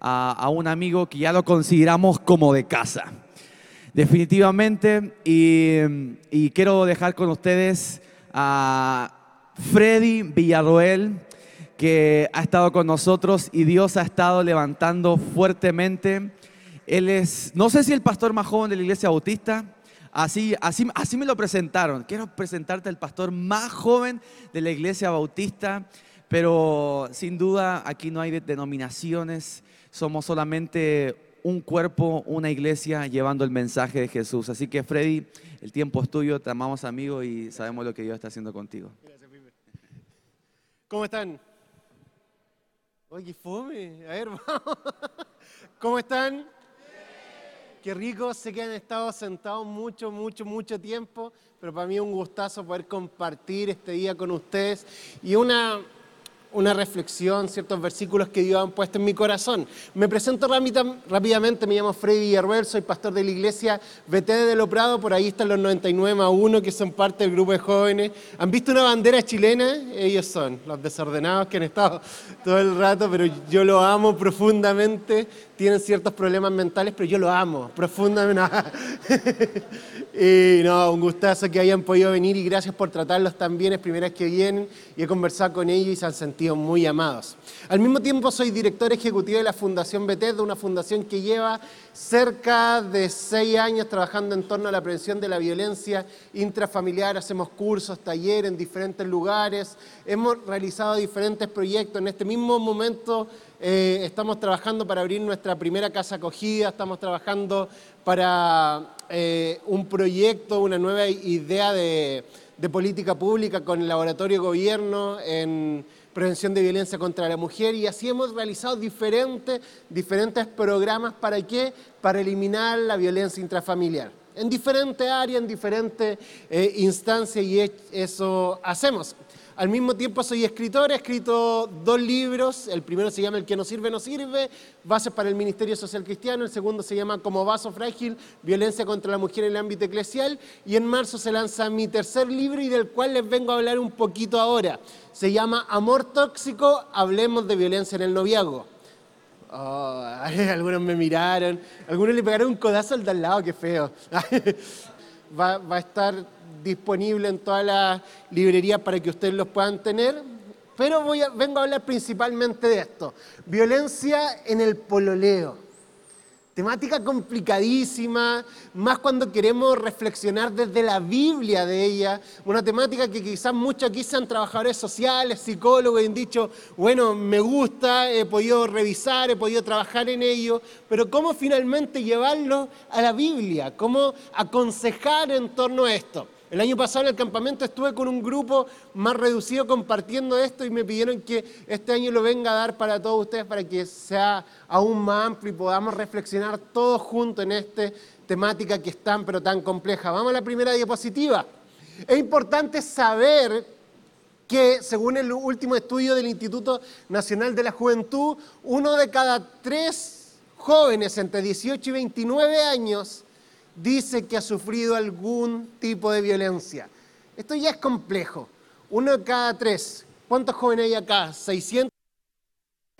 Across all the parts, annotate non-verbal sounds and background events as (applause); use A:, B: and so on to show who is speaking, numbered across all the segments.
A: a, un amigo que ya lo consideramos como de casa. Definitivamente, y, quiero dejar con ustedes a Freddy Villarroel, que ha estado con nosotros y Dios ha estado levantando fuertemente. Él es, no sé si el pastor más joven de la iglesia bautista, así, así, así me lo presentaron. Quiero presentarte el pastor más joven de la iglesia bautista, pero sin duda aquí no hay denominaciones, somos solamente un cuerpo, una iglesia llevando el mensaje de Jesús. Así que Freddy, el tiempo es tuyo, te amamos amigo y sabemos lo que Dios está haciendo contigo. Gracias,
B: ¿Cómo están? Oye, fome. A ver, vamos. (laughs) ¿Cómo están? Qué rico, sé que han estado sentados mucho, mucho, mucho tiempo, pero para mí es un gustazo poder compartir este día con ustedes y una, una reflexión, ciertos versículos que Dios ha puesto en mi corazón. Me presento rápidamente, me llamo Freddy Villarreal, soy pastor de la iglesia BT de Lo Prado, por ahí están los 99 más 1 que son parte del grupo de jóvenes. ¿Han visto una bandera chilena? Ellos son los desordenados que han estado (laughs) todo el rato, pero yo lo amo profundamente. Tienen ciertos problemas mentales, pero yo lo amo profundamente. (laughs) Y no, un gustazo que hayan podido venir y gracias por tratarlos tan bien. Es primera vez que vienen y he conversado con ellos y se han sentido muy amados. Al mismo tiempo soy director ejecutivo de la Fundación Bethesda, una fundación que lleva cerca de seis años trabajando en torno a la prevención de la violencia intrafamiliar. Hacemos cursos, talleres en diferentes lugares. Hemos realizado diferentes proyectos. En este mismo momento eh, estamos trabajando para abrir nuestra primera casa acogida, estamos trabajando para eh, un proyecto, una nueva idea de, política pública con el Laboratorio Gobierno en prevención de violencia contra la mujer y así hemos realizado diferentes, diferentes programas para qué? Para eliminar la violencia intrafamiliar. En diferentes áreas, en diferentes eh, instancias y eso hacemos. Al mismo tiempo soy escritor, he escrito dos libros, el primero se llama El que no sirve, no sirve, Bases para el Ministerio Social Cristiano, el segundo se llama Como Vaso Frágil, Violencia contra la Mujer en el ámbito eclesial, y en marzo se lanza mi tercer libro y del cual les vengo a hablar un poquito ahora. Se llama Amor Tóxico, Hablemos de Violencia en el Noviazgo. Oh, (laughs) algunos me miraron, algunos le pegaron un codazo al de al lado, qué feo. (laughs) va, va a estar disponible en todas las librerías para que ustedes los puedan tener. Pero voy a, vengo a hablar principalmente de esto. Violencia en el pololeo. Temática complicadísima, más cuando queremos reflexionar desde la Biblia de ella. Una temática que quizás muchos aquí sean trabajadores sociales, psicólogos y han dicho, bueno, me gusta, he podido revisar, he podido trabajar en ello, pero ¿cómo finalmente llevarlo a la Biblia? ¿Cómo aconsejar en torno a esto? El año pasado en el campamento estuve con un grupo más reducido compartiendo esto y me pidieron que este año lo venga a dar para todos ustedes para que sea aún más amplio y podamos reflexionar todos juntos en esta temática que es tan pero tan compleja. Vamos a la primera diapositiva. Es importante saber que según el último estudio del Instituto Nacional de la Juventud, uno de cada tres jóvenes entre 18 y 29 años dice que ha sufrido algún tipo de violencia. Esto ya es complejo. Uno de cada tres. ¿Cuántos jóvenes hay acá? 600.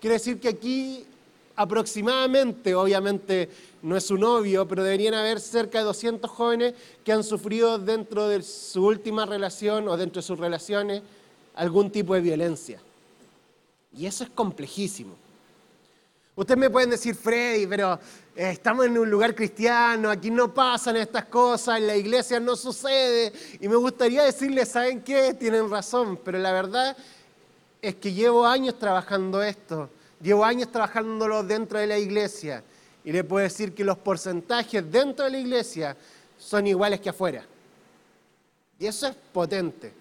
B: Quiere decir que aquí aproximadamente, obviamente no es un obvio, pero deberían haber cerca de 200 jóvenes que han sufrido dentro de su última relación o dentro de sus relaciones algún tipo de violencia. Y eso es complejísimo. Ustedes me pueden decir, Freddy, pero eh, estamos en un lugar cristiano, aquí no pasan estas cosas, en la iglesia no sucede. Y me gustaría decirles, ¿saben qué? Tienen razón, pero la verdad es que llevo años trabajando esto, llevo años trabajándolo dentro de la iglesia. Y le puedo decir que los porcentajes dentro de la iglesia son iguales que afuera. Y eso es potente.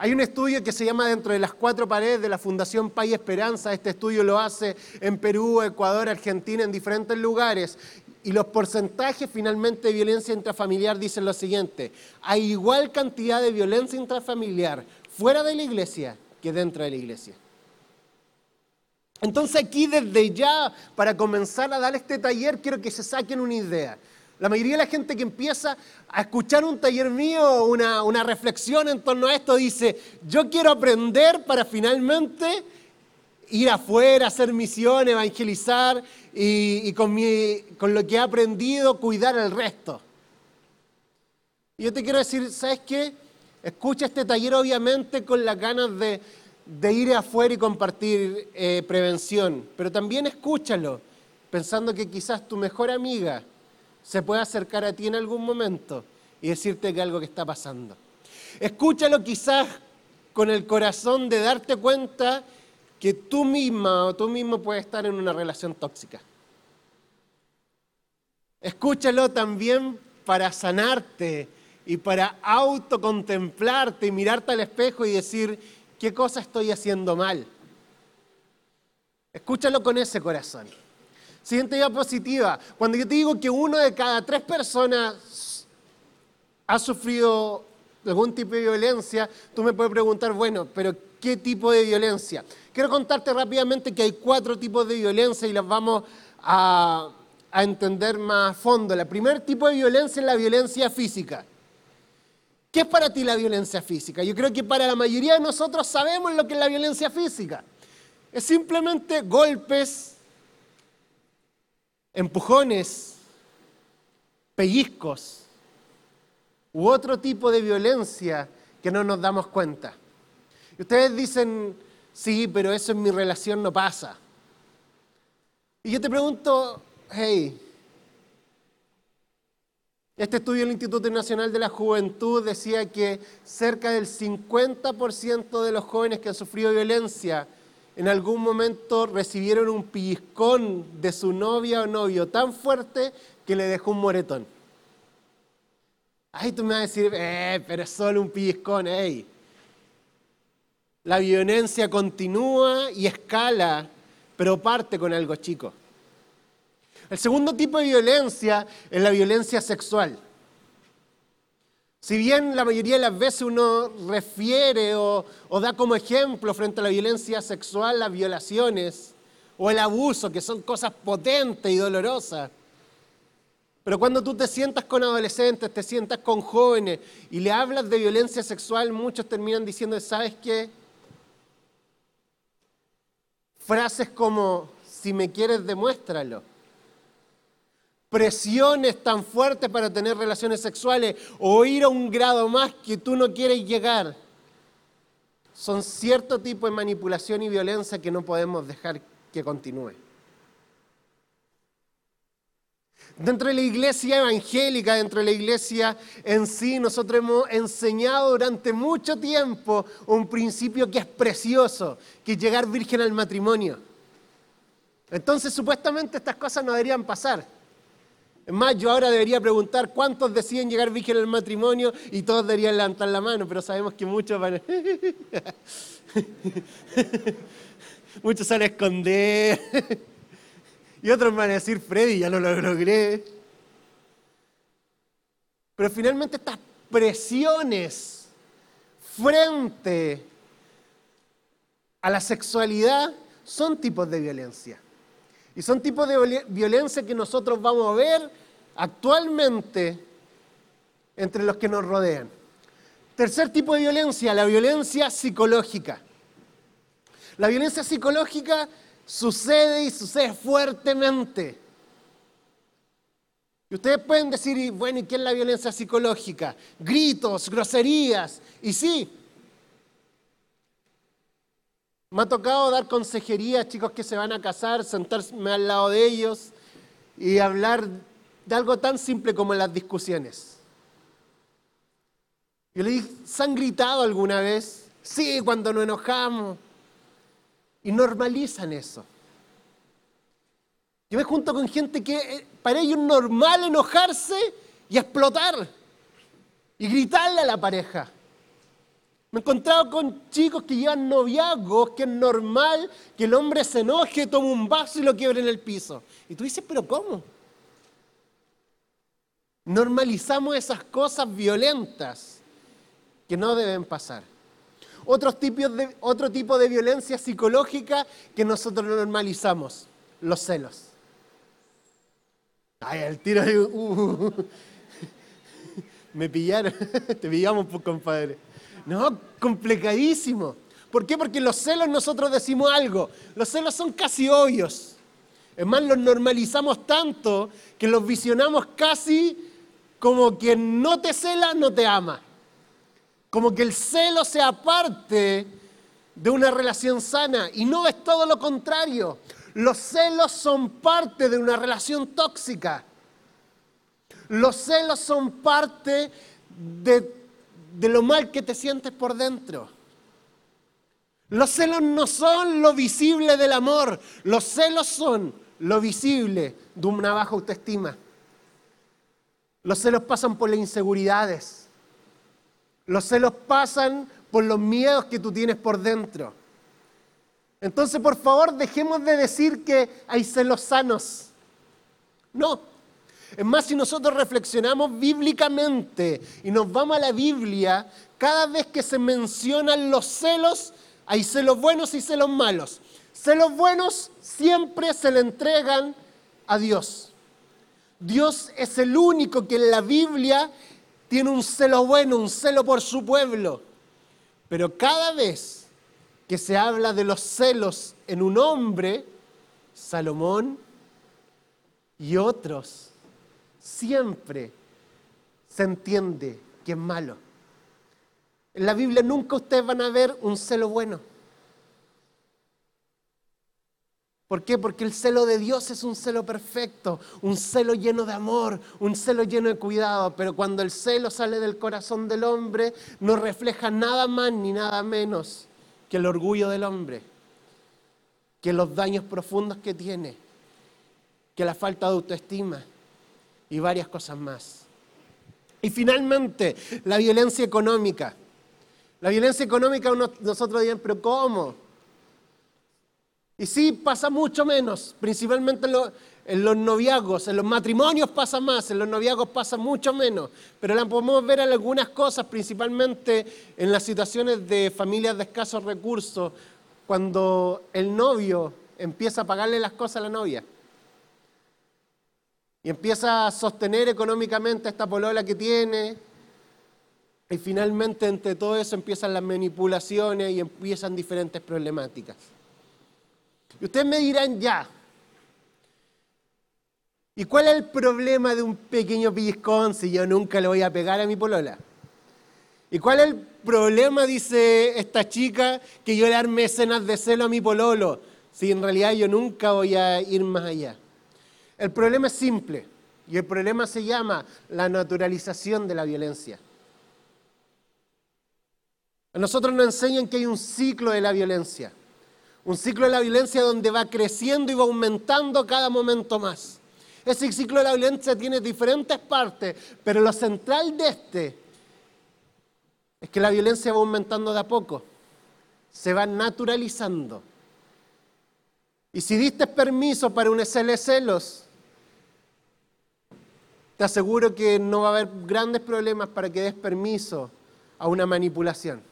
B: Hay un estudio que se llama Dentro de las cuatro paredes de la Fundación Pay Esperanza. Este estudio lo hace en Perú, Ecuador, Argentina, en diferentes lugares. Y los porcentajes finalmente de violencia intrafamiliar dicen lo siguiente. Hay igual cantidad de violencia intrafamiliar fuera de la iglesia que dentro de la iglesia. Entonces aquí desde ya, para comenzar a dar este taller, quiero que se saquen una idea. La mayoría de la gente que empieza a escuchar un taller mío, una, una reflexión en torno a esto, dice, yo quiero aprender para finalmente ir afuera, hacer misión, evangelizar y, con, lo que he aprendido cuidar al resto. Y yo te quiero decir, ¿sabes qué? Escucha este taller obviamente con las ganas de, ir afuera y compartir eh, prevención, pero también escúchalo pensando que quizás tu mejor amiga se pueda acercar a ti en algún momento y decirte que algo que está pasando. Escúchalo quizás con el corazón de darte cuenta que tú misma o tú mismo puedes estar en una relación tóxica. Escúchalo también para sanarte y para autocontemplarte y mirarte al espejo y decir, ¿qué cosa estoy haciendo mal? Escúchalo con ese corazón. Siguiente diapositiva. Cuando yo te digo que uno de cada tres personas ha sufrido algún tipo de violencia, tú me puedes preguntar, bueno, pero ¿qué tipo de violencia? Quiero contarte rápidamente que hay cuatro tipos de violencia y las vamos a, a entender más a fondo. El primer tipo de violencia es la violencia física. ¿Qué es para ti la violencia física? Yo creo que para la mayoría de nosotros sabemos lo que es la violencia física. Es simplemente golpes, empujones, pellizcos u otro tipo de violencia que no nos damos cuenta. Y ustedes dicen, sí, pero eso en mi relación no pasa. Y yo te pregunto, hey, este estudio del Instituto Nacional de la Juventud decía que cerca del 50% de los jóvenes que han sufrido violencia en algún momento recibieron un pellizcón de su novia o novio tan fuerte que le dejó un moretón. Ay, tú me vas a decir, eh, pero es solo un pellizcón, ey. La violencia continúa y escala, pero parte con algo chico. El segundo tipo de violencia es la violencia sexual. Si bien la mayoría de las veces uno refiere o, da como ejemplo frente a la violencia sexual las violaciones o el abuso, que son cosas potentes y dolorosas, pero cuando tú te sientas con adolescentes, te sientas con jóvenes y le hablas de violencia sexual, muchos terminan diciendo, ¿sabes qué? Frases como, si me quieres, demuéstralo presiones tan fuertes para tener relaciones sexuales o ir a un grado más que tú no quieres llegar, son cierto tipo de manipulación y violencia que no podemos dejar que continúe. Dentro de la iglesia evangélica, dentro de la iglesia en sí, nosotros hemos enseñado durante mucho tiempo un principio que es precioso, que es llegar virgen al matrimonio. Entonces, supuestamente estas cosas no deberían pasar. Es más, yo ahora debería preguntar cuántos deciden llegar virgen al matrimonio y todos deberían levantar la mano, pero sabemos que muchos van a... (laughs) muchos salen a esconder. (laughs) y otros van a decir, Freddy, ya lo logré. Pero finalmente estas presiones frente a la sexualidad son tipos de violencia. Y son tipos de violencia que nosotros vamos a ver actualmente entre los que nos rodean. Tercer tipo de violencia, la violencia psicológica. La violencia psicológica sucede y sucede fuertemente. Y ustedes pueden decir, bueno, ¿y qué es la violencia psicológica? Gritos, groserías. Y sí, me ha tocado dar consejería a chicos que se van a casar, sentarme al lado de ellos y hablar de algo tan simple como las discusiones. Yo le dije, ¿se han gritado alguna vez? Sí, cuando nos enojamos. Y normalizan eso. Yo me junto con gente que eh, para ellos es normal enojarse y explotar y gritarle a la pareja. Me he encontrado con chicos que llevan noviazgos, que es normal que el hombre se enoje, tome un vaso y lo quiebre en el piso. Y tú dices, pero ¿cómo? Normalizamos esas cosas violentas que no deben pasar. Otro tipo de, otro tipo de violencia psicológica que nosotros normalizamos, los celos. Ay, el tiro. Uh, (laughs) me pillaron, (laughs) te pillamos, pues, compadre. No, complicadísimo. ¿Por qué? Porque los celos nosotros decimos algo. Los celos son casi obvios. Es más, los normalizamos tanto que los visionamos casi como quien no te cela, no te ama. Como que el celo sea parte de una relación sana. Y no es todo lo contrario. Los celos son parte de una relación tóxica. Los celos son parte de, de lo mal que te sientes por dentro. Los celos no son lo visible del amor, los celos son lo visible de una baja autoestima. Los celos pasan por las inseguridades. Los celos pasan por los miedos que tú tienes por dentro. Entonces, por favor, dejemos de decir que hay celos sanos. No. Es más, si nosotros reflexionamos bíblicamente y nos vamos a la Biblia, cada vez que se mencionan los celos, hay celos buenos y celos malos. Celos buenos siempre se le entregan a Dios. Dios es el único que en la Biblia tiene un celo bueno, un celo por su pueblo. Pero cada vez que se habla de los celos en un hombre, Salomón y otros, siempre se entiende que es malo. En la Biblia nunca ustedes van a ver un celo bueno. ¿Por qué? Porque el celo de Dios es un celo perfecto, un celo lleno de amor, un celo lleno de cuidado, pero cuando el celo sale del corazón del hombre no refleja nada más ni nada menos que el orgullo del hombre, que los daños profundos que tiene, que la falta de autoestima y varias cosas más. Y finalmente, la violencia económica. La violencia económica nosotros dirán, pero ¿cómo? Y sí, pasa mucho menos, principalmente en, los noviazgos, en los matrimonios pasa más, en los noviazgos pasa mucho menos, pero la podemos ver en algunas cosas, principalmente en las situaciones de familias de escasos recursos, cuando el novio empieza a pagarle las cosas a la novia y empieza a sostener económicamente esta polola que tiene, y finalmente entre todo eso empiezan las manipulaciones y empiezan diferentes problemáticas. Y ustedes me dirán ya, ¿y cuál es el problema de un pequeño pellizcón si yo nunca le voy a pegar a mi polola? ¿Y cuál es el problema, dice esta chica, que yo le arme escenas de celo a mi pololo, si en realidad yo nunca voy a ir más allá? El problema es simple y el problema se llama la naturalización de la violencia. A nosotros nos enseñan que hay un ciclo de la violencia. Un ciclo de la violencia donde va creciendo y va aumentando cada momento más. Ese ciclo de la violencia tiene diferentes partes, pero lo central de este es que la violencia va aumentando de a poco, se va naturalizando. Y si diste permiso para un SL celos, te aseguro que no va a haber grandes problemas para que des permiso a una manipulación.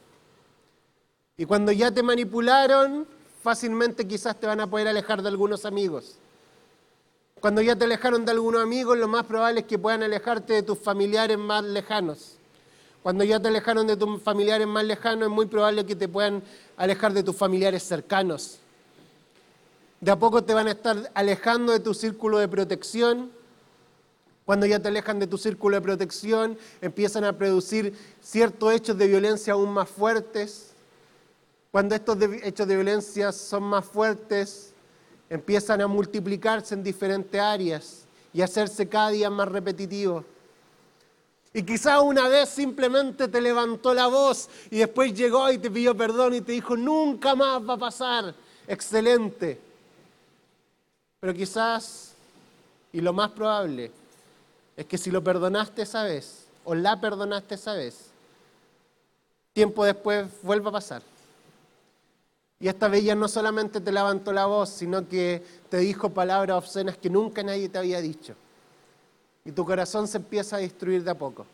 B: Y cuando ya te manipularon, fácilmente quizás te van a poder alejar de algunos amigos. Cuando ya te alejaron de algunos amigos, lo más probable es que puedan alejarte de tus familiares más lejanos. Cuando ya te alejaron de tus familiares más lejanos, es muy probable que te puedan alejar de tus familiares cercanos. De a poco te van a estar alejando de tu círculo de protección. Cuando ya te alejan de tu círculo de protección, empiezan a producir ciertos hechos de violencia aún más fuertes cuando estos hechos de violencia son más fuertes, empiezan a multiplicarse en diferentes áreas y hacerse cada día más repetitivos. Y quizás una vez simplemente te levantó la voz y después llegó y te pidió perdón y te dijo, nunca más va a pasar. Excelente. Pero quizás, y lo más probable, es que si lo perdonaste esa vez o la perdonaste esa vez, tiempo después vuelva a pasar. Y esta ya no solamente te levantó la voz, sino que te dijo palabras obscenas que nunca nadie te había dicho. Y tu corazón se empieza a destruir de a poco.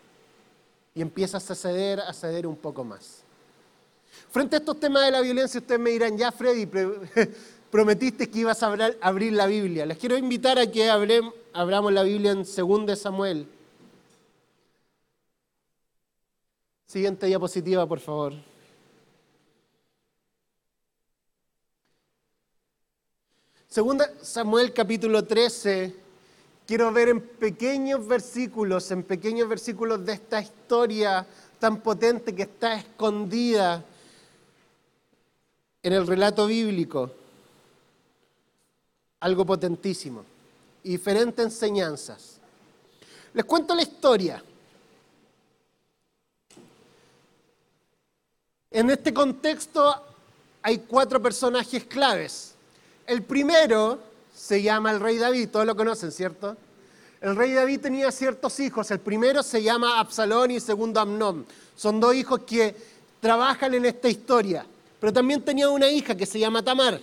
B: Y empiezas a ceder, a ceder un poco más. Frente a estos temas de la violencia, ustedes me dirán, ya Freddy, (laughs) prometiste que ibas a abrir la Biblia. Les quiero invitar a que abramos la Biblia en 2 Samuel. Siguiente diapositiva, por favor. Segunda Samuel capítulo 13, quiero ver en pequeños versículos, en pequeños versículos de esta historia tan potente que está escondida en el relato bíblico, algo potentísimo y diferentes enseñanzas. Les cuento la historia. En este contexto hay cuatro personajes claves. El primero se llama el rey David, todos lo conocen, ¿cierto? El rey David tenía ciertos hijos, el primero se llama Absalón y el segundo Amnón. Son dos hijos que trabajan en esta historia, pero también tenía una hija que se llama Tamar.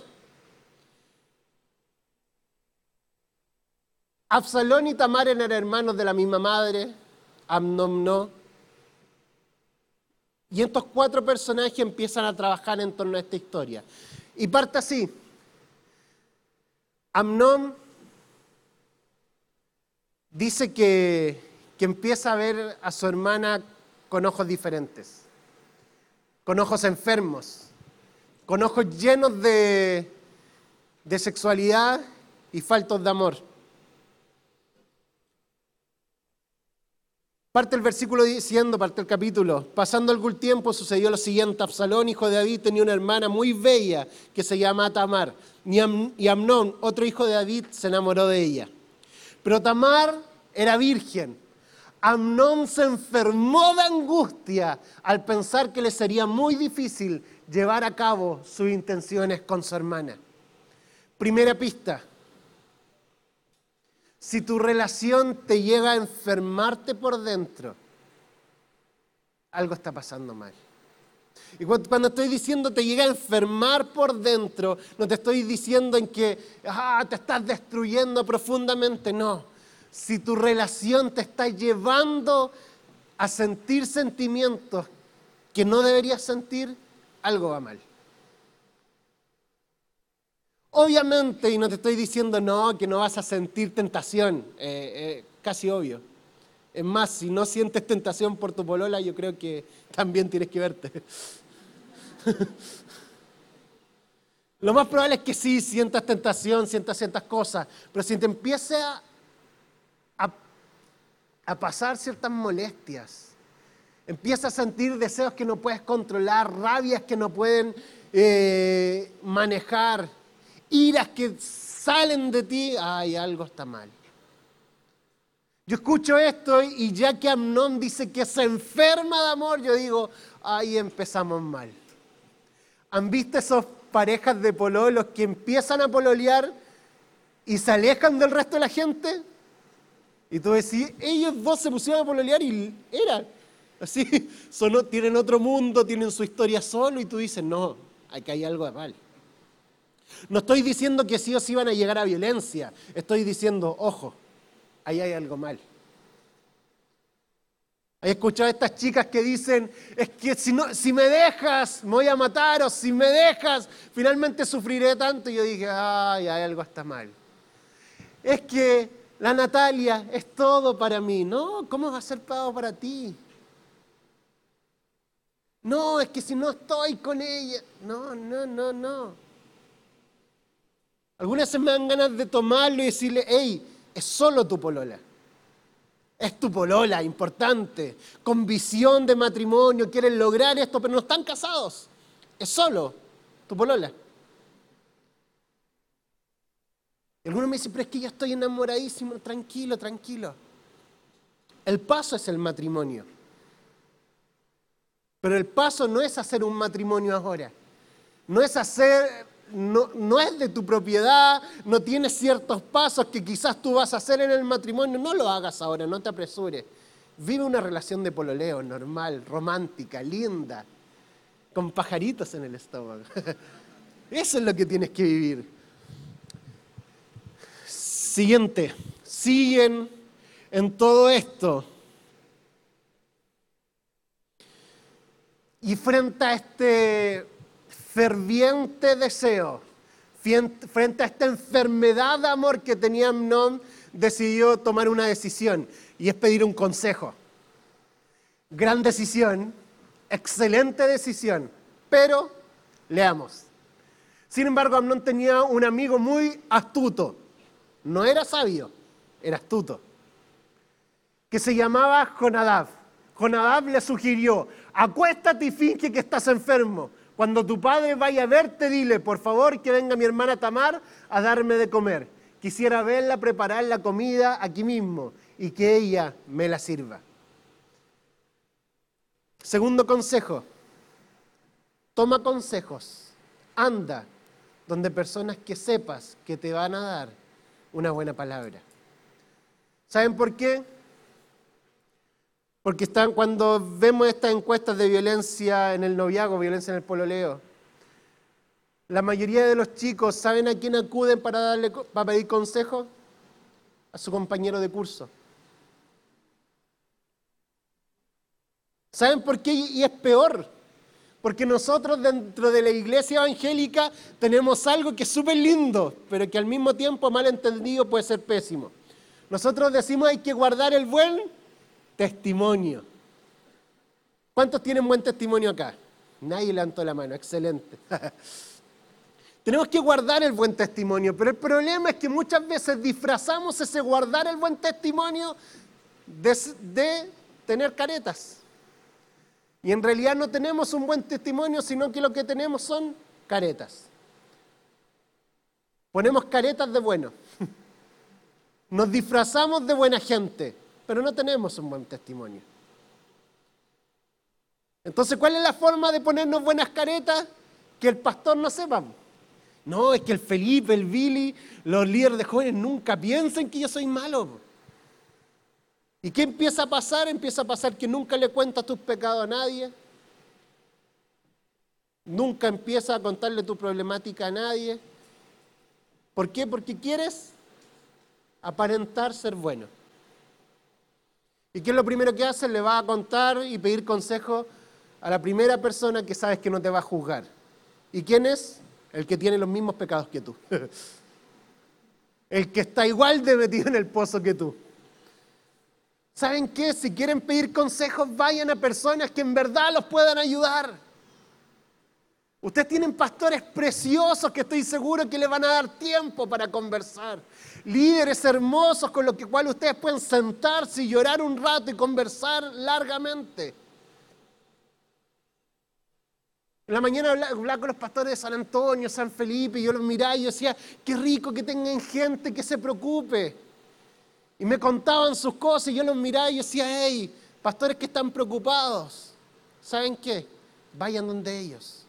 B: Absalón y Tamar eran hermanos de la misma madre, Amnón no. Y estos cuatro personajes empiezan a trabajar en torno a esta historia. Y parte así. Amnón dice que, empieza a ver a su hermana con ojos diferentes, con ojos enfermos, con ojos llenos de, de sexualidad y faltos de amor. Parte el versículo diciendo, parte el capítulo, pasando algún tiempo sucedió lo siguiente, Absalón, hijo de David, tenía una hermana muy bella que se llama Tamar, y Amnón, otro hijo de David, se enamoró de ella. Pero Tamar era virgen. Amnón se enfermó de angustia al pensar que le sería muy difícil llevar a cabo sus intenciones con su hermana. Primera pista, si tu relación te llega a enfermarte por dentro, algo está pasando mal. Y cuando estoy diciendo te llega a enfermar por dentro, no te estoy diciendo en que ah, te estás destruyendo profundamente, no. Si tu relación te está llevando a sentir sentimientos que no deberías sentir, algo va mal. Obviamente, y no te estoy diciendo no, que no vas a sentir tentación, eh, eh, casi obvio. Es más, si no sientes tentación por tu polola, yo creo que también tienes que verte. (laughs) Lo más probable es que sí, sientas tentación, sientas ciertas cosas, pero si te empieza a, pasar ciertas molestias, empiezas a sentir deseos que no puedes controlar, rabias que no pueden eh, manejar, iras que salen de ti, ay, algo está mal. Yo escucho esto y ya que Amnón dice que se enferma de amor, yo digo, ahí empezamos mal. ¿Han visto esas parejas de pololos que empiezan a pololear y se alejan del resto de la gente? Y tú decís, ellos dos se pusieron a pololear y eran así, (laughs) son, tienen otro mundo, tienen su historia solo y tú dices, no, aquí hay algo de mal. No estoy diciendo que sí o sí van a llegar a violencia, estoy diciendo, ojo, ahí hay algo mal. He escuchado a estas chicas que dicen, es que si, no, si me dejas, me voy a matar, o si me dejas, finalmente sufriré tanto. Y yo dije, ay, hay algo está mal. Es que la Natalia es todo para mí. No, ¿cómo va a ser todo para ti? No, es que si no estoy con ella. No, no, no, no. Algunas veces me dan ganas de tomarlo y decirle, hey, es solo tu polola. Es tu polola, importante, con visión de matrimonio, quieren lograr esto, pero no están casados. Es solo tu polola. Y algunos me dicen, pero es que yo estoy enamoradísimo, tranquilo, tranquilo. El paso es el matrimonio. Pero el paso no es hacer un matrimonio ahora. No es hacer no, es de tu propiedad, no tienes ciertos pasos que quizás tú vas a hacer en el matrimonio, no lo hagas ahora, no te apresures. Vive una relación de pololeo normal, romántica, linda, con pajaritos en el estómago. (laughs) Eso es lo que tienes que vivir. Siguiente, siguen en todo esto. Y frente a este ferviente deseo, frente a esta enfermedad de amor que tenía Amnón, decidió tomar una decisión y es pedir un consejo. Gran decisión, excelente decisión, pero leamos. Sin embargo, Amnón tenía un amigo muy astuto. No era sabio, era astuto. Que se llamaba Jonadab. Jonadab le sugirió, acuéstate y finge que estás enfermo. Cuando tu padre vaya a verte, dile, por favor, que venga mi hermana Tamar a darme de comer. Quisiera verla preparar la comida aquí mismo y que ella me la sirva. Segundo consejo, toma consejos, anda donde personas que sepas que te van a dar una buena palabra. ¿Saben por qué? Porque están, cuando vemos estas encuestas de violencia en el noviazgo, violencia en el pololeo, la mayoría de los chicos saben a quién acuden para, darle, para pedir consejo? A su compañero de curso. ¿Saben por qué? Y es peor. Porque nosotros dentro de la iglesia evangélica tenemos algo que es súper lindo, pero que al mismo tiempo mal entendido puede ser pésimo. Nosotros decimos hay que guardar el buen testimonio. ¿Cuántos tienen buen testimonio acá? Nadie levantó la mano, excelente. (laughs) Tenemos que guardar el buen testimonio, pero el problema es que muchas veces disfrazamos ese guardar el buen testimonio de, tener caretas. Y en realidad no tenemos un buen testimonio, sino que lo que tenemos son caretas. Ponemos caretas de bueno. (laughs) Nos disfrazamos de buena gente, pero no tenemos un buen testimonio. Entonces, ¿cuál es la forma de ponernos buenas caretas? Que el pastor no sepa. No, es que el Felipe, el Billy, los líderes de jóvenes nunca piensen que yo soy malo. ¿Y qué empieza a pasar? Empieza a pasar que nunca le cuentas tus pecados a nadie. Nunca empieza a contarle tu problemática a nadie. ¿Por qué? Porque quieres aparentar ser bueno. ¿Y qué es lo primero que haces? Le vas a contar y pedir consejo a la primera persona que sabes que no te va a juzgar. ¿Y quién es? El que tiene los mismos pecados que tú. (laughs) El que está igual de metido en el pozo que tú. ¿Saben qué? Si quieren pedir consejos, vayan a personas que en verdad los puedan ayudar. Ustedes tienen pastores preciosos que estoy seguro que les van a dar tiempo para conversar. Líderes hermosos con los cuales ustedes pueden sentarse y llorar un rato y conversar largamente. En la mañana hablaba con los pastores de San Antonio, San Felipe, y yo los miraba y decía, qué rico que tengan gente que se preocupe. Y me contaban sus cosas y yo los miraba y decía, hey, pastores que están preocupados, ¿saben qué? Vayan donde ellos.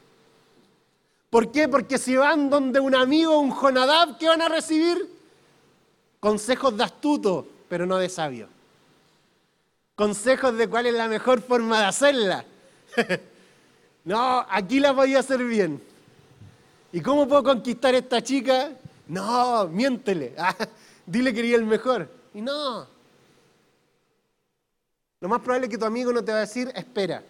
B: ¿Por qué? Porque si van donde un amigo, un Jonadab, ¿qué van a recibir? Consejos de astuto, pero no de sabio. Consejos de cuál es la mejor forma de hacerla. (laughs) no, aquí la voy a hacer bien. ¿Y cómo puedo conquistar a esta chica? No, miéntele. (laughs) Dile que quería el mejor. Y no. Lo más probable es que tu amigo no te va a decir, espera.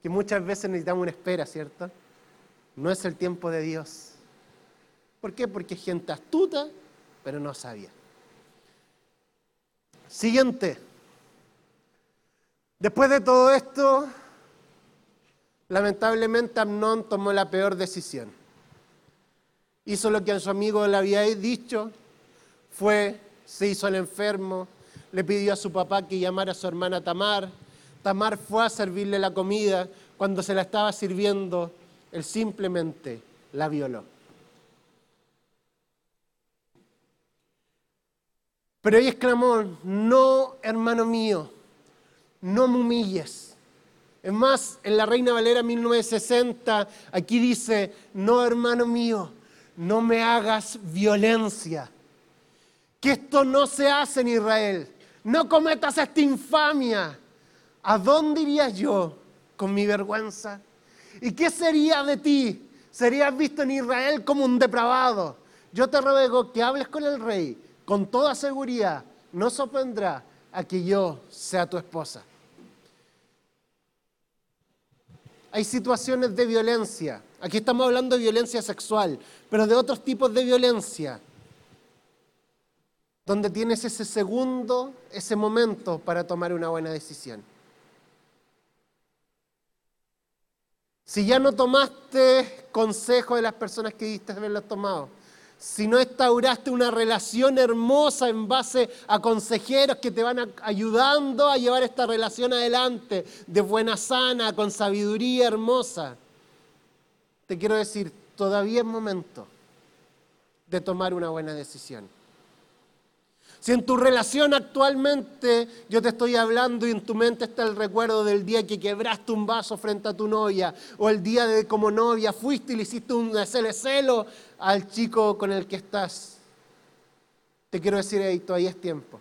B: Que muchas veces necesitamos una espera, ¿cierto? No es el tiempo de Dios. ¿Por qué? Porque es gente astuta, pero no sabia. Siguiente. Después de todo esto, lamentablemente Amnón tomó la peor decisión. Hizo lo que a su amigo le había dicho, fue se hizo el enfermo, le pidió a su papá que llamara a su hermana Tamar. Tamar fue a servirle la comida. Cuando se la estaba sirviendo, él simplemente la violó. Pero ella exclamó, no, hermano mío, no me humilles. Es más, en la Reina Valera 1960, aquí dice, no, hermano mío, no me hagas violencia que esto no se hace en Israel. No cometas esta infamia. ¿A dónde iría yo con mi vergüenza? ¿Y qué sería de ti? Serías visto en Israel como un depravado. Yo te ruego que hables con el rey con toda seguridad. No sorprendrá a que yo sea tu esposa. Hay situaciones de violencia. Aquí estamos hablando de violencia sexual, pero de otros tipos de violencia donde tienes ese segundo, ese momento para tomar una buena decisión. Si ya no tomaste consejo de las personas que diste haberlos tomado, si no instauraste una relación hermosa en base a consejeros que te van ayudando a llevar esta relación adelante, de buena sana, con sabiduría hermosa, te quiero decir, todavía es momento de tomar una buena decisión. Si en tu relación actualmente yo te estoy hablando y en tu mente está el recuerdo del día que quebraste un vaso frente a tu novia o el día de como novia fuiste y le hiciste un celo al chico con el que estás, te quiero decir, ahí todavía es tiempo.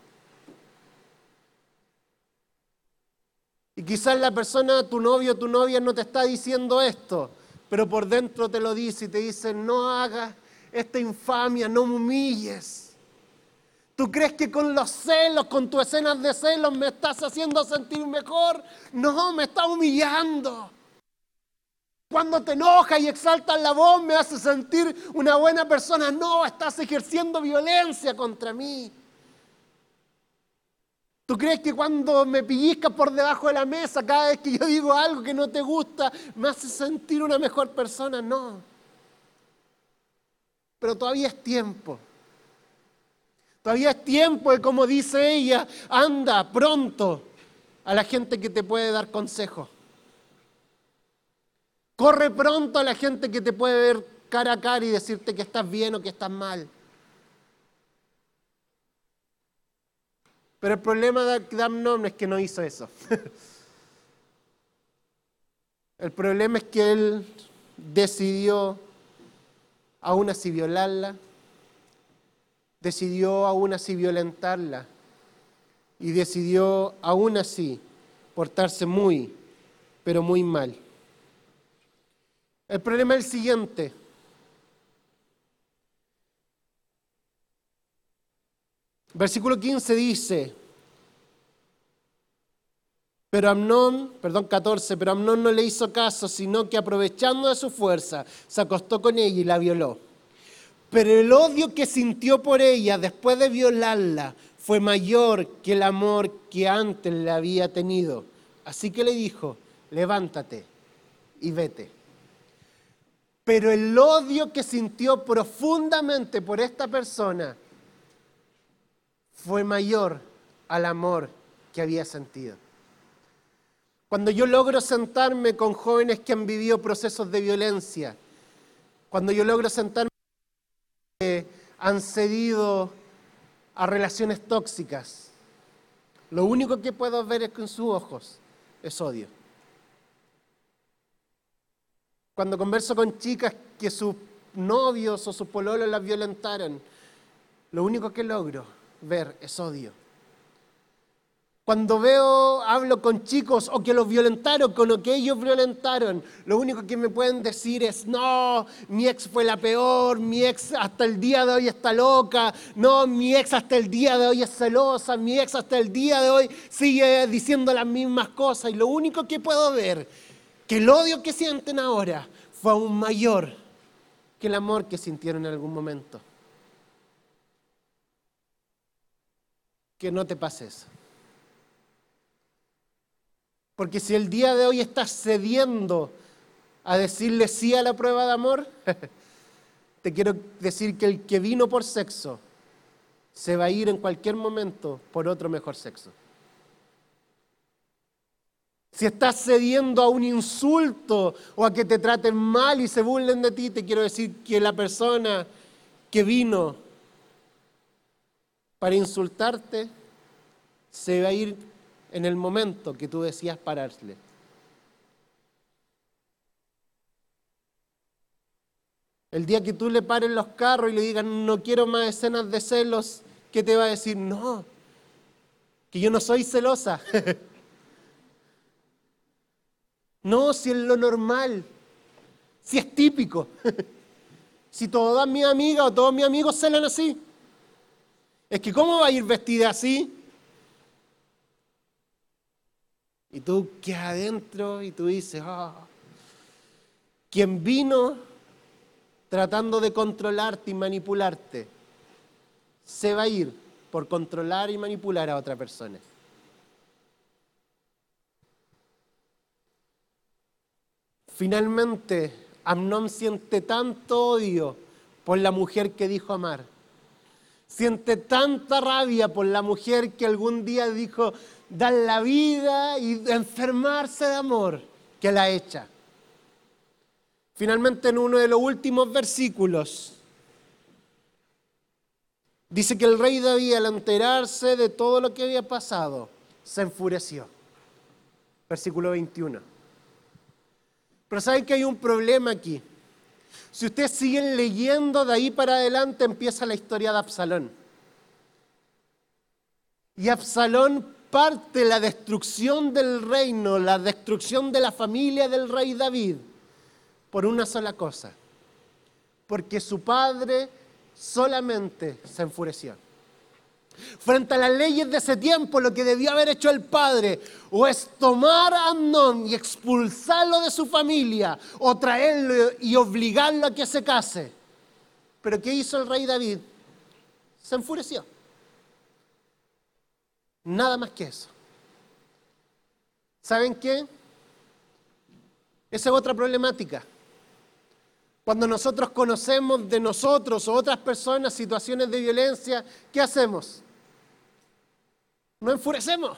B: Y quizás la persona, tu novio o tu novia no te está diciendo esto, pero por dentro te lo dice y te dice, no hagas esta infamia, no me humilles. ¿Tú crees que con los celos, con tus escenas de celos me estás haciendo sentir mejor? No, me está humillando. Cuando te enojas y exaltas la voz me hace sentir una buena persona. No, estás ejerciendo violencia contra mí. ¿Tú crees que cuando me pellizcas por debajo de la mesa cada vez que yo digo algo que no te gusta me hace sentir una mejor persona? No. Pero todavía es tiempo. Todavía es tiempo de, como dice ella, anda pronto a la gente que te puede dar consejo. Corre pronto a la gente que te puede ver cara a cara y decirte que estás bien o que estás mal. Pero el problema de Amnon es que no hizo eso. (laughs) el problema es que él decidió aún así violarla, decidió aún así violentarla y decidió aún así portarse muy, pero muy mal. El problema es el siguiente. Versículo 15 dice, pero Amnón, perdón 14, pero Amnón no le hizo caso, sino que aprovechando de su fuerza, se acostó con ella y la violó. Pero el odio que sintió por ella después de violarla fue mayor que el amor que antes le había tenido. Así que le dijo, levántate y vete. Pero el odio que sintió profundamente por esta persona fue mayor al amor que había sentido. Cuando yo logro sentarme con jóvenes que han vivido procesos de violencia, cuando yo logro sentarme han cedido a relaciones tóxicas. Lo único que puedo ver es con sus ojos es odio. Cuando converso con chicas que sus novios o sus pololos las violentaron, lo único que logro ver es odio. Cuando veo, hablo con chicos o que los violentaron con lo que ellos violentaron, lo único que me pueden decir es, no, mi ex fue la peor, mi ex hasta el día de hoy está loca, no, mi ex hasta el día de hoy es celosa, mi ex hasta el día de hoy sigue diciendo las mismas cosas y lo único que puedo ver, que el odio que sienten ahora fue aún mayor que el amor que sintieron en algún momento. Que no te pases. Porque si el día de hoy estás cediendo a decirle sí a la prueba de amor, (laughs) te quiero decir que el que vino por sexo se va a ir en cualquier momento por otro mejor sexo. Si estás cediendo a un insulto o a que te traten mal y se burlen de ti, te quiero decir que la persona que vino para insultarte se va a ir en el momento que tú decías pararle. El día que tú le pares los carros y le digas, no quiero más escenas de celos, ¿qué te va a decir? No, que yo no soy celosa. (laughs) no, si es lo normal, si es típico. (laughs) si todas mis amigas o todos mis amigos celan así. Es que ¿cómo va a ir vestida así? Y tú quedas adentro y tú dices, ah, quien vino tratando de controlarte y manipularte, se va a ir por controlar y manipular a otra persona. Finalmente, Amnón siente tanto odio por la mujer que dijo amar. Siente tanta rabia por la mujer que algún día dijo dar la vida y enfermarse de amor, que la echa. Finalmente, en uno de los últimos versículos, dice que el rey David, al enterarse de todo lo que había pasado, se enfureció. Versículo 21. Pero saben que hay un problema aquí. Si ustedes siguen leyendo de ahí para adelante, empieza la historia de Absalón. Y Absalón parte la destrucción del reino, la destrucción de la familia del rey David, por una sola cosa. Porque su padre solamente se enfureció. Frente a las leyes de ese tiempo, lo que debió haber hecho el padre o es tomar a Amnón y expulsarlo de su familia o traerlo y obligarlo a que se case. Pero ¿qué hizo el rey David? Se enfureció. Nada más que eso. ¿Saben qué? Esa es otra problemática. Cuando nosotros conocemos de nosotros o otras personas situaciones de violencia, ¿qué hacemos? No enfurecemos,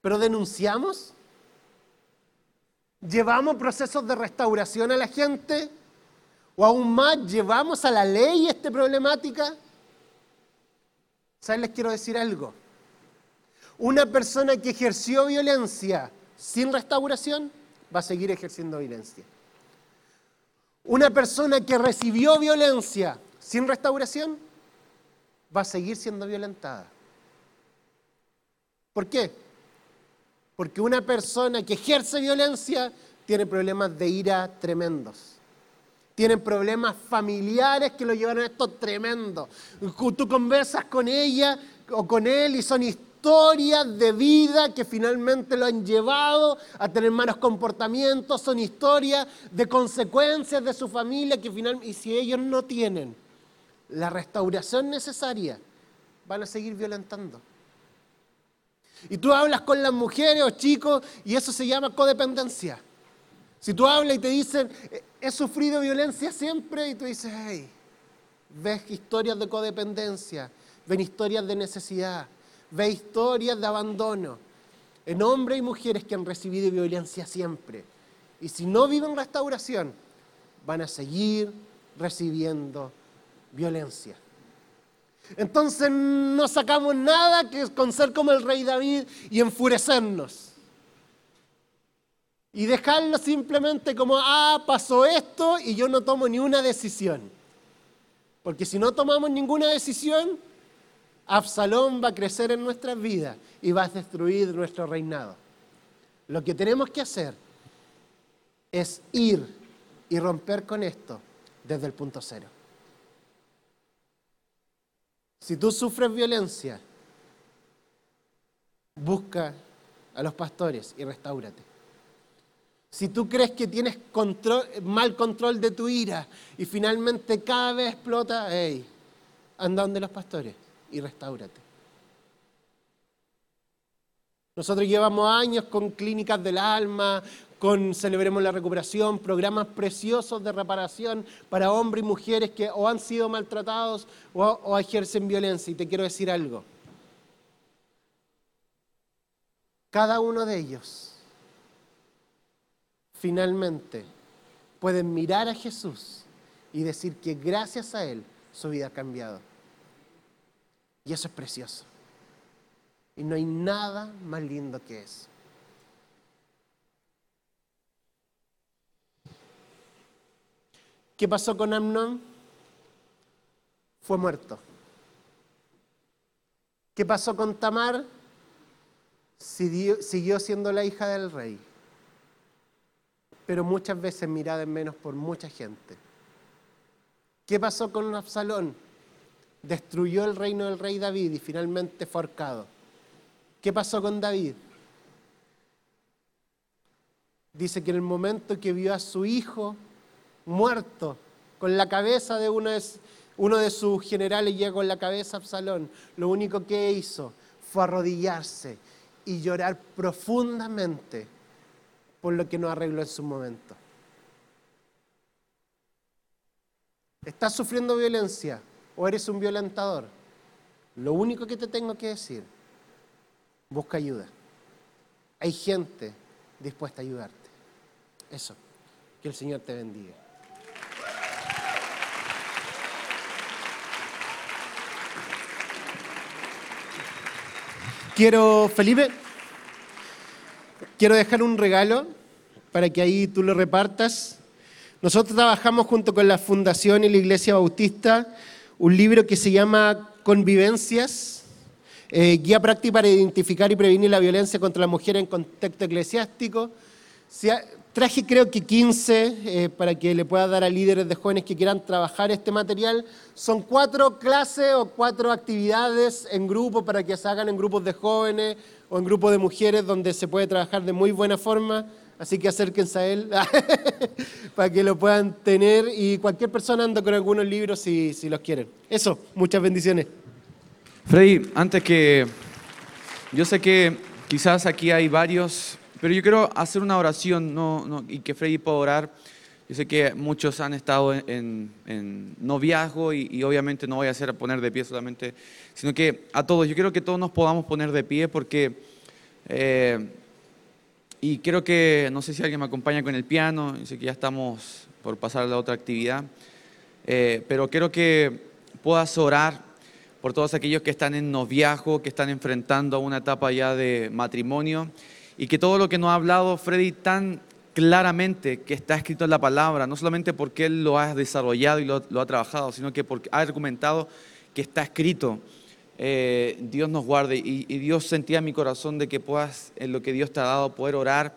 B: pero denunciamos. ¿Llevamos procesos de restauración a la gente? ¿O aún más, llevamos a la ley esta problemática? ¿Saben? Les quiero decir algo. Una persona que ejerció violencia sin restauración va a seguir ejerciendo violencia. Una persona que recibió violencia sin restauración va a seguir siendo violentada. ¿Por qué? Porque una persona que ejerce violencia tiene problemas de ira tremendos. Tienen problemas familiares que lo llevan a esto tremendo. Tú conversas con ella o con él y son historias de vida que finalmente lo han llevado a tener malos comportamientos, son historias de consecuencias de su familia que finalmente, y si ellos no tienen la restauración necesaria, van a seguir violentando. Y tú hablas con las mujeres o chicos y eso se llama codependencia. Si tú hablas y te dicen, he sufrido violencia siempre, y tú dices, hey, ves historias de codependencia, ven historias de necesidad, ve historias de abandono en hombres y mujeres que han recibido violencia siempre. Y si no viven restauración, van a seguir recibiendo violencia. Entonces no sacamos nada que con ser como el rey David y enfurecernos. Y dejarlo simplemente como, ah, pasó esto y yo no tomo ni una decisión. Porque si no tomamos ninguna decisión, Absalón va a crecer en nuestras vidas y va a destruir nuestro reinado. Lo que tenemos que hacer es ir y romper con esto desde el punto cero. Si tú sufres violencia, busca a los pastores y restaurate. Si tú crees que tienes mal control de tu ira y finalmente cada vez explota, hey, anda donde los pastores y restáurate. Nosotros llevamos años con clínicas del alma, con Celebremos la Recuperación, programas preciosos de reparación para hombres y mujeres que o han sido maltratados o, ejercen violencia. Y te quiero decir algo. Cada uno de ellos finalmente pueden mirar a Jesús y decir que gracias a Él su vida ha cambiado. Y eso es precioso. Y no hay nada más lindo que eso. ¿Qué pasó con Amnon? Fue muerto. ¿Qué pasó con Tamar? Siguió siendo la hija del rey, pero muchas veces mirada en menos por mucha gente. ¿Qué pasó con Absalón? destruyó el reino del rey David y finalmente fue ahorcado. ¿Qué pasó con David? Dice que en el momento que vio a su hijo muerto, con la cabeza de uno de, sus generales llegó con la cabeza a Absalón, lo único que hizo fue arrodillarse y llorar profundamente por lo que no arregló en su momento. ¿Estás sufriendo violencia o eres un violentador? Lo único que te tengo que decir, busca ayuda. Hay gente dispuesta a ayudarte. Eso, que el Señor te bendiga. Quiero, Felipe, quiero dejar un regalo para que ahí tú lo repartas. Nosotros trabajamos junto con la Fundación y la Iglesia Bautista un libro que se llama Convivencias, eh, guía práctica para identificar y prevenir la violencia contra la mujer en contexto eclesiástico. Traje creo que 15 eh, para que le pueda dar a líderes de jóvenes que quieran trabajar este material. Son cuatro clases o cuatro actividades en grupo para que se hagan en grupos de jóvenes o en grupos de mujeres donde se puede trabajar de muy buena forma. Así que acérquense a él (laughs) para que lo puedan tener y cualquier persona anda con algunos libros si, si los quieren. Eso, muchas bendiciones.
A: Freddy, antes que yo sé que quizás aquí hay varios, pero yo quiero hacer una oración no, y que Freddy pueda orar. Yo sé que muchos han estado en, en, noviazgo y, obviamente no voy a hacer poner de pie solamente, sino que a todos, yo quiero que todos nos podamos poner de pie porque, eh, y creo que, no sé si alguien me acompaña con el piano, sé que ya estamos por pasar a la otra actividad, eh, pero quiero que puedas orar por todos aquellos que están en noviazgo, que están enfrentando a una etapa ya de matrimonio y que todo lo que nos ha hablado Freddy tan claramente que está escrito en la palabra, no solamente porque él lo ha desarrollado y lo, ha trabajado, sino que porque ha argumentado que está escrito. Eh, Dios nos guarde y, Dios sentía en mi corazón de que puedas, en lo que Dios te ha dado, poder orar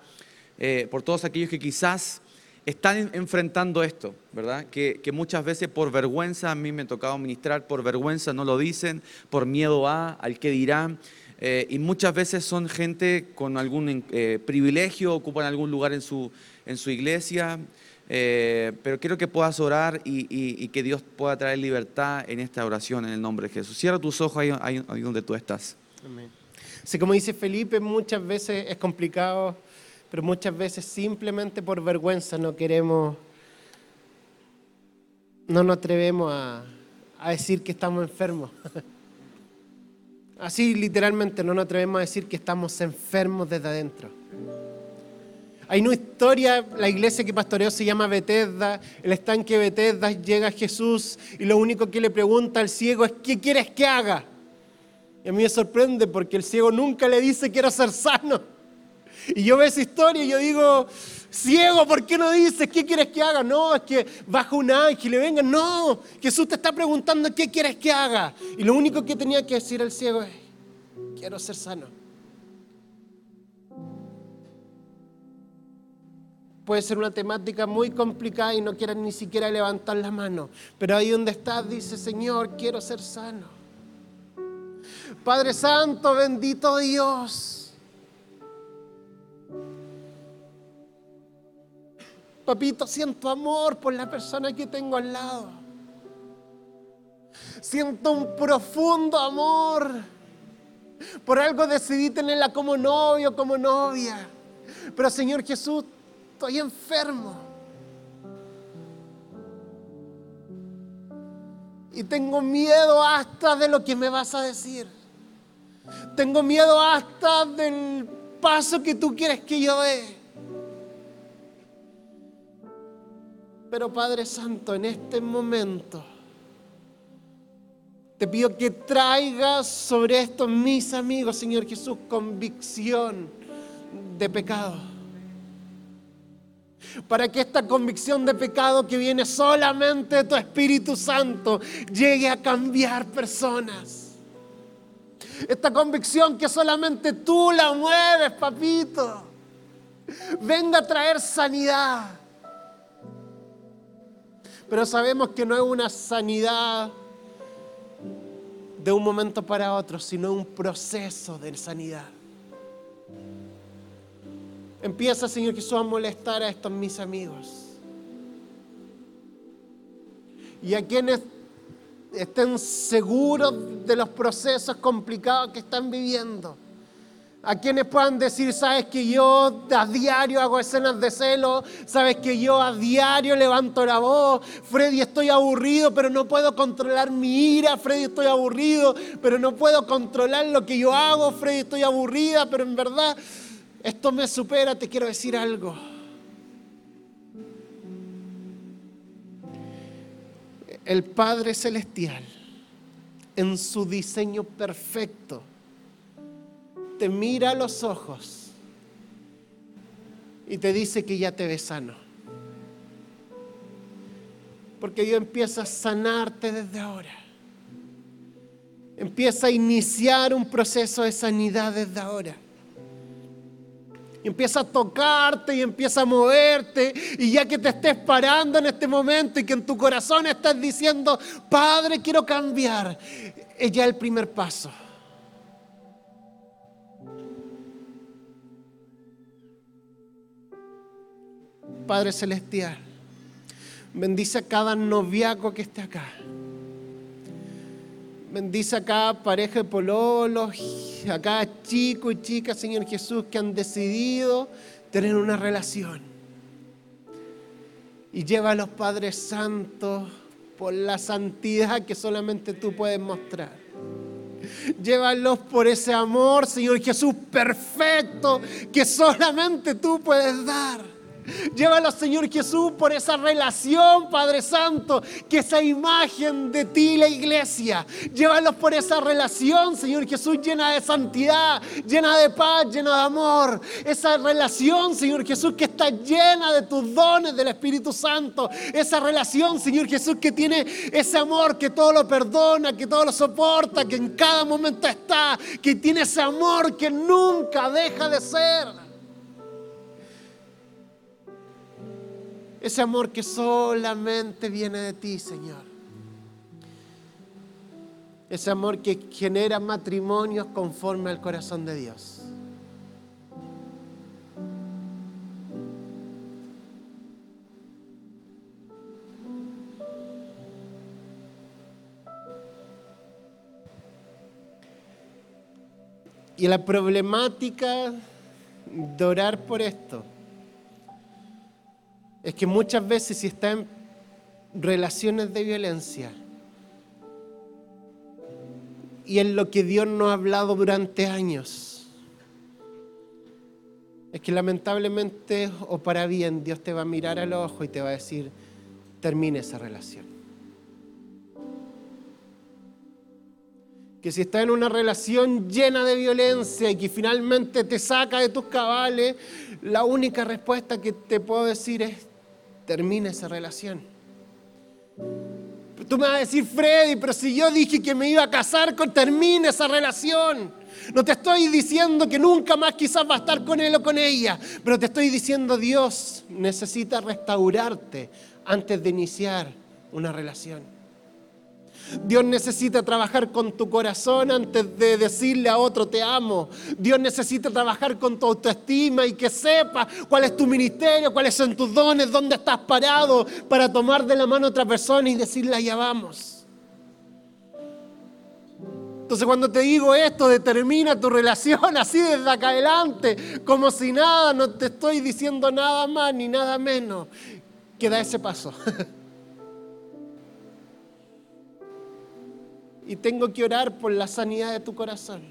A: eh, por todos aquellos que quizás están enfrentando esto, ¿verdad? Que, muchas veces por vergüenza, a mí me ha tocado ministrar, por vergüenza no lo dicen, por miedo a, al que dirán. Eh, y muchas veces son gente con algún eh, privilegio, ocupan algún lugar en su, en su iglesia, eh, pero quiero que puedas orar y, que Dios pueda traer libertad en esta oración en el nombre de Jesús. Cierra tus ojos ahí, ahí donde tú estás.
B: Amén. Sí, como dice Felipe, muchas veces es complicado pero muchas veces simplemente por vergüenza no queremos, no nos atrevemos a, decir que estamos enfermos. (laughs) Así literalmente no nos atrevemos a decir que estamos enfermos desde adentro. Hay una historia, la iglesia que pastoreó se llama Betesda, el estanque Betesda llega Jesús y lo único que le pregunta al ciego es, ¿qué quieres que haga? Y a mí me sorprende porque el ciego nunca le dice quiero ser sano. Y yo veo esa historia y yo digo, ciego, ¿por qué no dices qué quieres que haga? No, es que baja un ángel y venga. No, Jesús te está preguntando qué quieres que haga. Y lo único que tenía que decir el ciego es, quiero ser sano. Puede ser una temática muy complicada y no quieras ni siquiera levantar la mano. Pero ahí donde estás dice, Señor, quiero ser sano. Padre Santo, bendito Dios. Papito, siento amor por la persona que tengo al lado. Siento un profundo amor. Por algo decidí tenerla como novio, como novia. Pero Señor Jesús, estoy enfermo. Y tengo miedo hasta de lo que me vas a decir. Tengo miedo hasta del paso que tú quieres que yo dé. Pero Padre Santo, en este momento te pido que traigas sobre estos mis amigos, Señor Jesús, convicción de pecado. Para que esta convicción de pecado que viene solamente de tu Espíritu Santo llegue a cambiar personas. Esta convicción que solamente tú la mueves, papito. Venga a traer sanidad pero sabemos que no es una sanidad de un momento para otro, sino un proceso de sanidad. Empieza, Señor Jesús, a molestar a estos mis amigos. Y a quienes estén seguros de los procesos complicados que están viviendo, A quienes puedan decir, sabes que yo a diario hago escenas de celo, sabes que yo a diario levanto la voz, Freddy estoy aburrido pero no puedo controlar mi ira, Freddy estoy aburrido pero no puedo controlar lo que yo hago, Freddy estoy aburrida pero en verdad esto me supera, te quiero decir algo. El Padre Celestial, en su diseño perfecto, te mira a los ojos y te dice que ya te ves sano. Porque Dios empieza a sanarte desde ahora. Empieza a iniciar un proceso de sanidad desde ahora. Y empieza a tocarte y empieza a moverte. Y ya que te estés parando en este momento y que en tu corazón estás diciendo, Padre, quiero cambiar, es ya el primer paso. Padre Celestial, bendice a cada noviaco que esté acá. Bendice a cada pareja de pololos, a cada chico y chica, Señor Jesús, que han decidido tener una relación. Y lleva a los Padres Santos por la santidad que solamente tú puedes mostrar. Llévalos por ese amor, Señor Jesús, perfecto, que solamente tú puedes dar. Llévalo, Señor Jesús, por esa relación, Padre Santo, que esa imagen de ti, la iglesia. Llévalos por esa relación, Señor Jesús, llena de santidad, llena de paz, llena de amor. Esa relación, Señor Jesús, que está llena de tus dones del Espíritu Santo. Esa relación, Señor Jesús, que tiene ese amor que todo lo perdona, que todo lo soporta, que en cada momento está, que tiene ese amor que nunca deja de ser. Ese amor que solamente viene de ti, Señor. Ese amor que genera matrimonios conforme al corazón de Dios. Y la problemática de orar por esto es que muchas veces si está en relaciones de violencia y en lo que Dios no ha hablado durante años, es que lamentablemente o para bien Dios te va a mirar al ojo y te va a decir, termine esa relación. Que si está en una relación llena de violencia y que finalmente te saca de tus cabales, la única respuesta que te puedo decir es, termina esa relación. Tú me vas a decir, Freddy, pero si yo dije que me iba a casar, con, termina esa relación. No te estoy diciendo que nunca más quizás va a estar con él o con ella, pero te estoy diciendo Dios necesita restaurarte antes de iniciar una relación. Dios necesita trabajar con tu corazón antes de decirle a otro te amo. Dios necesita trabajar con tu autoestima y que sepa cuál es tu ministerio, cuáles son tus dones, dónde estás parado para tomar de la mano a otra persona y decirle allá vamos. Entonces cuando te digo esto, determina tu relación (laughs) así desde acá adelante, como si nada, no te estoy diciendo nada más ni nada menos que da ese paso. (laughs) y tengo que orar por la sanidad de tu corazón.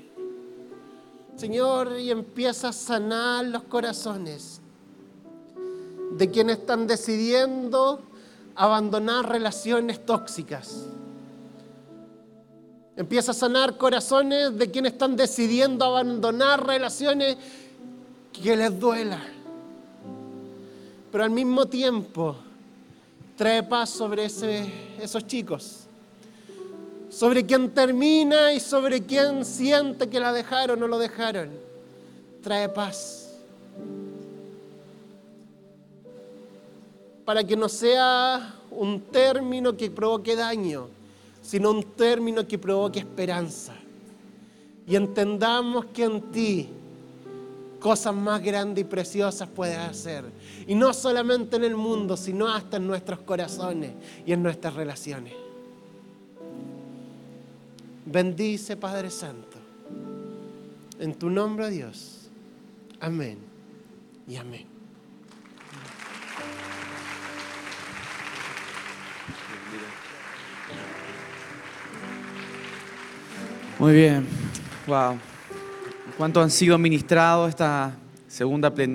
B: Señor, y empieza a sanar los corazones de quienes están decidiendo abandonar relaciones tóxicas. Empieza a sanar corazones de quienes están decidiendo abandonar relaciones que les duela. Pero al mismo tiempo trae paz sobre esos chicos sobre quien termina y sobre quien siente que la dejaron o lo dejaron. Trae paz. Para que no sea un término que provoque daño, sino un término que provoque esperanza. Y entendamos que en ti cosas más grandes y preciosas puedes hacer. Y no solamente en el mundo, sino hasta en nuestros corazones y en nuestras relaciones. Bendice, Padre Santo, En tu nombre, Dios. Amén y amén.
A: Muy bien. Wow. ¿Cuánto han sido ministrados esta segunda plenaria?